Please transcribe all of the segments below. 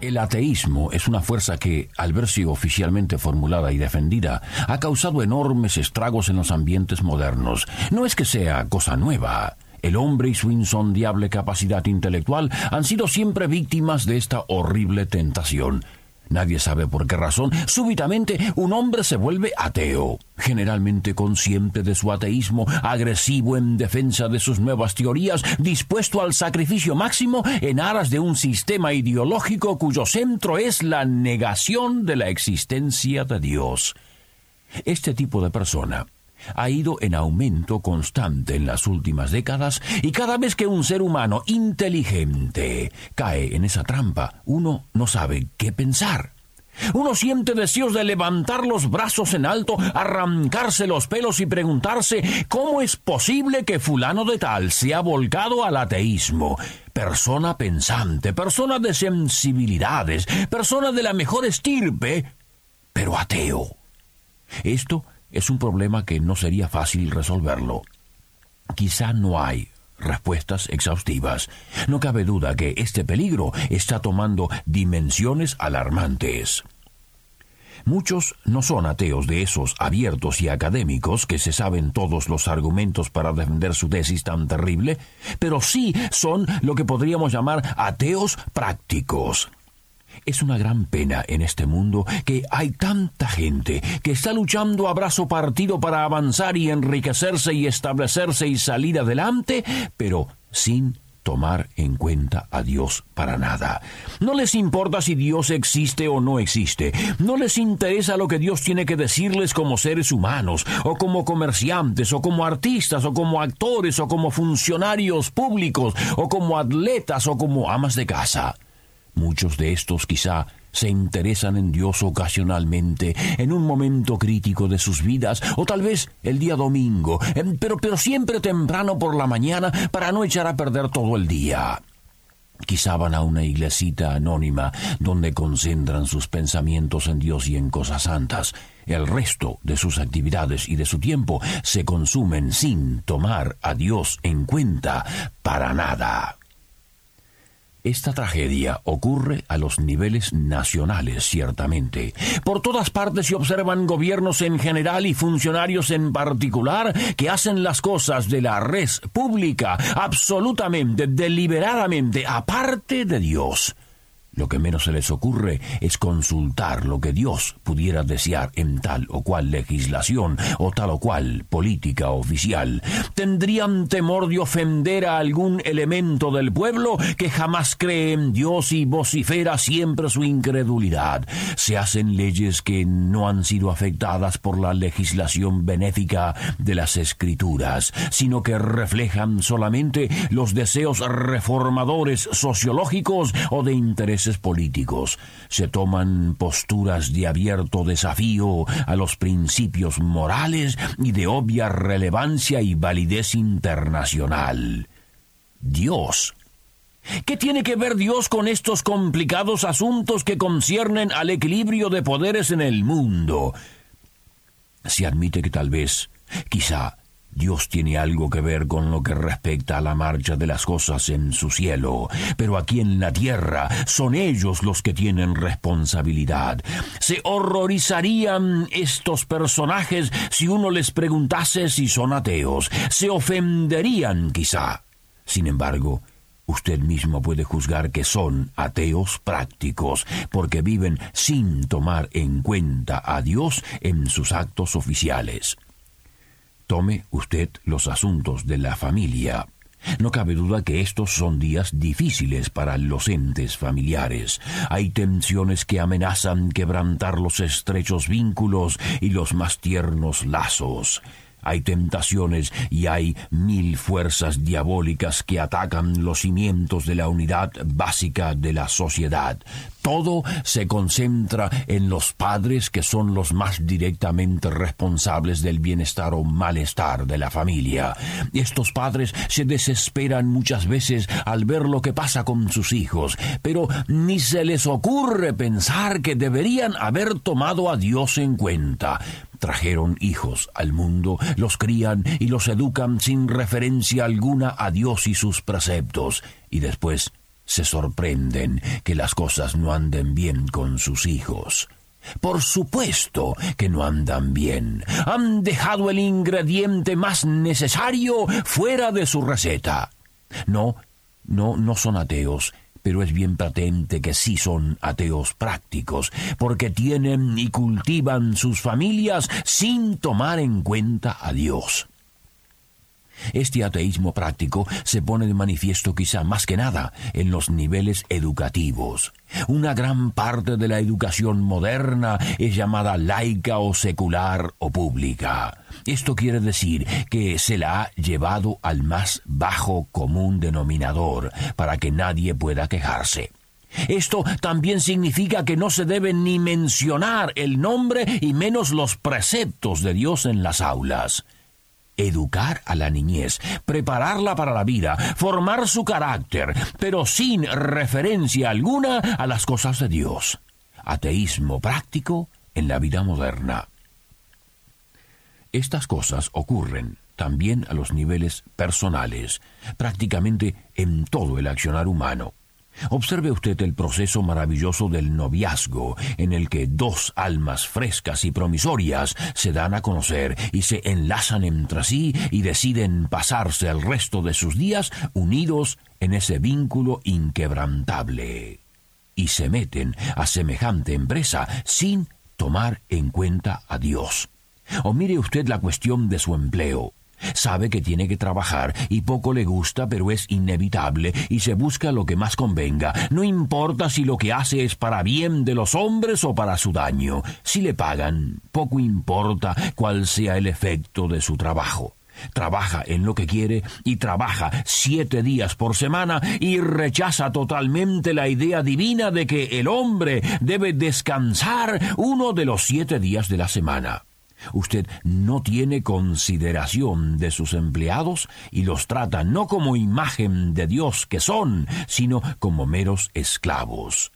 El ateísmo es una fuerza que, al verse oficialmente formulada y defendida, ha causado enormes estragos en los ambientes modernos. No es que sea cosa nueva. El hombre y su insondiable capacidad intelectual han sido siempre víctimas de esta horrible tentación. Nadie sabe por qué razón, súbitamente un hombre se vuelve ateo, generalmente consciente de su ateísmo, agresivo en defensa de sus nuevas teorías, dispuesto al sacrificio máximo en aras de un sistema ideológico cuyo centro es la negación de la existencia de Dios. Este tipo de persona ha ido en aumento constante en las últimas décadas y cada vez que un ser humano inteligente cae en esa trampa, uno no sabe qué pensar. Uno siente deseos de levantar los brazos en alto, arrancarse los pelos y preguntarse cómo es posible que fulano de tal se ha volcado al ateísmo. Persona pensante, persona de sensibilidades, persona de la mejor estirpe, pero ateo. Esto es un problema que no sería fácil resolverlo. Quizá no hay respuestas exhaustivas. No cabe duda que este peligro está tomando dimensiones alarmantes. Muchos no son ateos de esos abiertos y académicos que se saben todos los argumentos para defender su tesis tan terrible, pero sí son lo que podríamos llamar ateos prácticos. Es una gran pena en este mundo que hay tanta gente que está luchando a brazo partido para avanzar y enriquecerse y establecerse y salir adelante, pero sin tomar en cuenta a Dios para nada. No les importa si Dios existe o no existe. No les interesa lo que Dios tiene que decirles como seres humanos, o como comerciantes, o como artistas, o como actores, o como funcionarios públicos, o como atletas, o como amas de casa. Muchos de estos quizá se interesan en Dios ocasionalmente, en un momento crítico de sus vidas, o tal vez el día domingo, em, pero, pero siempre temprano por la mañana para no echar a perder todo el día. Quizá van a una iglesita anónima donde concentran sus pensamientos en Dios y en cosas santas. El resto de sus actividades y de su tiempo se consumen sin tomar a Dios en cuenta para nada. Esta tragedia ocurre a los niveles nacionales, ciertamente. Por todas partes se observan gobiernos en general y funcionarios en particular que hacen las cosas de la res pública absolutamente, deliberadamente, aparte de Dios. Lo que menos se les ocurre es consultar lo que Dios pudiera desear en tal o cual legislación o tal o cual política oficial. Tendrían temor de ofender a algún elemento del pueblo que jamás cree en Dios y vocifera siempre su incredulidad. Se hacen leyes que no han sido afectadas por la legislación benéfica de las escrituras, sino que reflejan solamente los deseos reformadores sociológicos o de intereses políticos, se toman posturas de abierto desafío a los principios morales y de obvia relevancia y validez internacional. Dios. ¿Qué tiene que ver Dios con estos complicados asuntos que conciernen al equilibrio de poderes en el mundo? Se admite que tal vez, quizá, Dios tiene algo que ver con lo que respecta a la marcha de las cosas en su cielo, pero aquí en la tierra son ellos los que tienen responsabilidad. Se horrorizarían estos personajes si uno les preguntase si son ateos. Se ofenderían quizá. Sin embargo, usted mismo puede juzgar que son ateos prácticos, porque viven sin tomar en cuenta a Dios en sus actos oficiales. Tome usted los asuntos de la familia. No cabe duda que estos son días difíciles para los entes familiares. Hay tensiones que amenazan quebrantar los estrechos vínculos y los más tiernos lazos. Hay tentaciones y hay mil fuerzas diabólicas que atacan los cimientos de la unidad básica de la sociedad. Todo se concentra en los padres que son los más directamente responsables del bienestar o malestar de la familia. Estos padres se desesperan muchas veces al ver lo que pasa con sus hijos, pero ni se les ocurre pensar que deberían haber tomado a Dios en cuenta trajeron hijos al mundo, los crían y los educan sin referencia alguna a Dios y sus preceptos, y después se sorprenden que las cosas no anden bien con sus hijos. Por supuesto que no andan bien. Han dejado el ingrediente más necesario fuera de su receta. No, no, no son ateos, pero es bien patente que sí son ateos prácticos, porque tienen y cultivan sus familias sin tomar en cuenta a Dios. Este ateísmo práctico se pone de manifiesto quizá más que nada en los niveles educativos. Una gran parte de la educación moderna es llamada laica o secular o pública. Esto quiere decir que se la ha llevado al más bajo común denominador para que nadie pueda quejarse. Esto también significa que no se debe ni mencionar el nombre y menos los preceptos de Dios en las aulas educar a la niñez, prepararla para la vida, formar su carácter, pero sin referencia alguna a las cosas de Dios. Ateísmo práctico en la vida moderna. Estas cosas ocurren también a los niveles personales, prácticamente en todo el accionar humano. Observe usted el proceso maravilloso del noviazgo, en el que dos almas frescas y promisorias se dan a conocer y se enlazan entre sí y deciden pasarse el resto de sus días unidos en ese vínculo inquebrantable. Y se meten a semejante empresa sin tomar en cuenta a Dios. O mire usted la cuestión de su empleo. Sabe que tiene que trabajar y poco le gusta, pero es inevitable y se busca lo que más convenga. No importa si lo que hace es para bien de los hombres o para su daño. Si le pagan, poco importa cuál sea el efecto de su trabajo. Trabaja en lo que quiere y trabaja siete días por semana y rechaza totalmente la idea divina de que el hombre debe descansar uno de los siete días de la semana. Usted no tiene consideración de sus empleados y los trata no como imagen de Dios que son, sino como meros esclavos.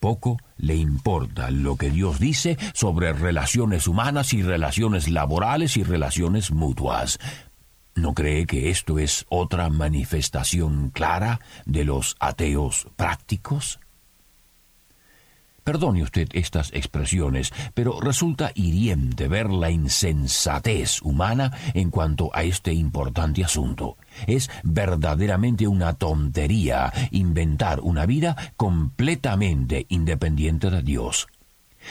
Poco le importa lo que Dios dice sobre relaciones humanas y relaciones laborales y relaciones mutuas. ¿No cree que esto es otra manifestación clara de los ateos prácticos? Perdone usted estas expresiones, pero resulta hiriente ver la insensatez humana en cuanto a este importante asunto. Es verdaderamente una tontería inventar una vida completamente independiente de Dios.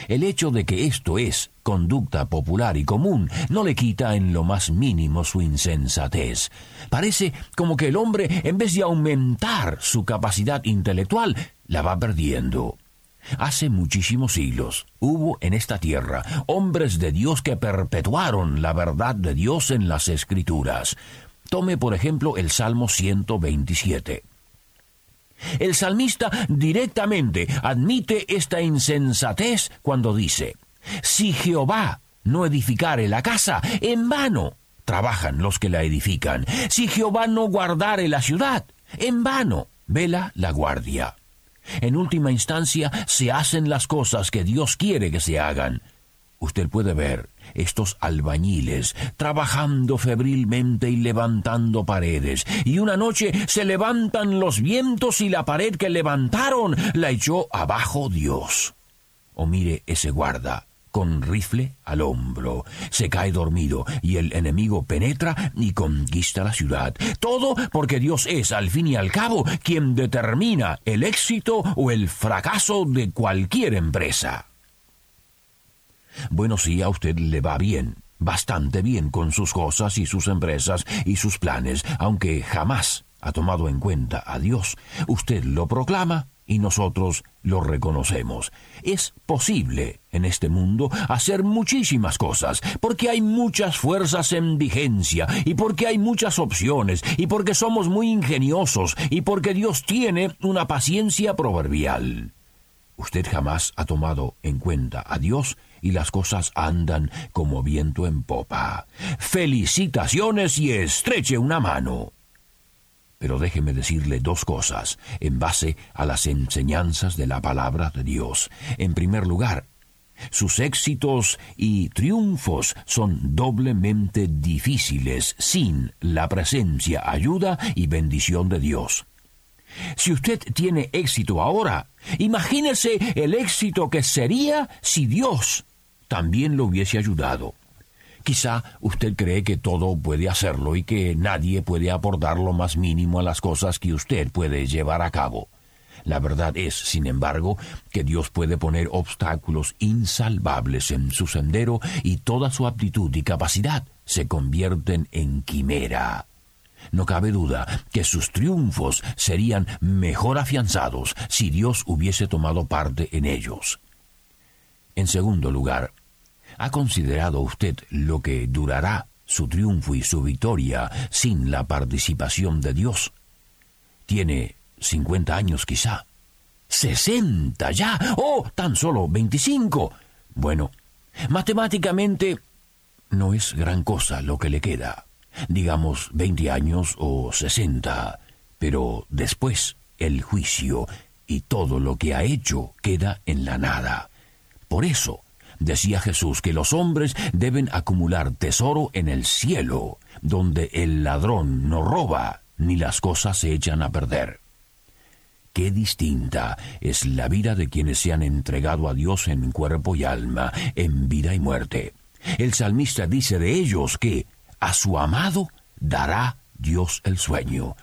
El hecho de que esto es conducta popular y común no le quita en lo más mínimo su insensatez. Parece como que el hombre, en vez de aumentar su capacidad intelectual, la va perdiendo. Hace muchísimos siglos hubo en esta tierra hombres de Dios que perpetuaron la verdad de Dios en las Escrituras. Tome por ejemplo el Salmo 127. El salmista directamente admite esta insensatez cuando dice, Si Jehová no edificare la casa, en vano trabajan los que la edifican. Si Jehová no guardare la ciudad, en vano vela la guardia. En última instancia, se hacen las cosas que Dios quiere que se hagan. Usted puede ver estos albañiles trabajando febrilmente y levantando paredes, y una noche se levantan los vientos y la pared que levantaron la echó abajo Dios. O mire ese guarda, con rifle al hombro. Se cae dormido y el enemigo penetra y conquista la ciudad. Todo porque Dios es, al fin y al cabo, quien determina el éxito o el fracaso de cualquier empresa. Bueno, si a usted le va bien, bastante bien con sus cosas y sus empresas y sus planes, aunque jamás ha tomado en cuenta a Dios. Usted lo proclama y nosotros lo reconocemos. Es posible en este mundo hacer muchísimas cosas, porque hay muchas fuerzas en vigencia, y porque hay muchas opciones, y porque somos muy ingeniosos, y porque Dios tiene una paciencia proverbial. Usted jamás ha tomado en cuenta a Dios y las cosas andan como viento en popa. Felicitaciones y estreche una mano. Pero déjeme decirle dos cosas en base a las enseñanzas de la palabra de Dios. En primer lugar, sus éxitos y triunfos son doblemente difíciles sin la presencia, ayuda y bendición de Dios. Si usted tiene éxito ahora, imagínese el éxito que sería si Dios también lo hubiese ayudado. Quizá usted cree que todo puede hacerlo y que nadie puede aportar lo más mínimo a las cosas que usted puede llevar a cabo. La verdad es, sin embargo, que Dios puede poner obstáculos insalvables en su sendero y toda su aptitud y capacidad se convierten en quimera. No cabe duda que sus triunfos serían mejor afianzados si Dios hubiese tomado parte en ellos. En segundo lugar, ¿Ha considerado usted lo que durará su triunfo y su victoria sin la participación de Dios? Tiene cincuenta años quizá. ¿Sesenta ya? ¿O tan solo veinticinco? Bueno, matemáticamente no es gran cosa lo que le queda. Digamos veinte años o sesenta. Pero después el juicio y todo lo que ha hecho queda en la nada. Por eso, Decía Jesús que los hombres deben acumular tesoro en el cielo, donde el ladrón no roba ni las cosas se echan a perder. Qué distinta es la vida de quienes se han entregado a Dios en cuerpo y alma, en vida y muerte. El salmista dice de ellos que a su amado dará Dios el sueño.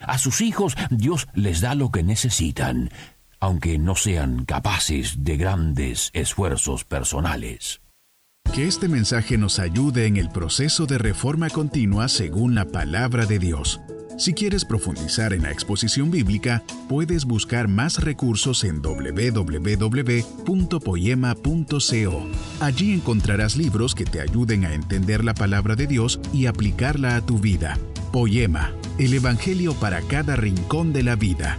A sus hijos Dios les da lo que necesitan aunque no sean capaces de grandes esfuerzos personales. Que este mensaje nos ayude en el proceso de reforma continua según la palabra de Dios. Si quieres profundizar en la exposición bíblica, puedes buscar más recursos en www.poema.co. Allí encontrarás libros que te ayuden a entender la palabra de Dios y aplicarla a tu vida. Poema, el Evangelio para cada rincón de la vida.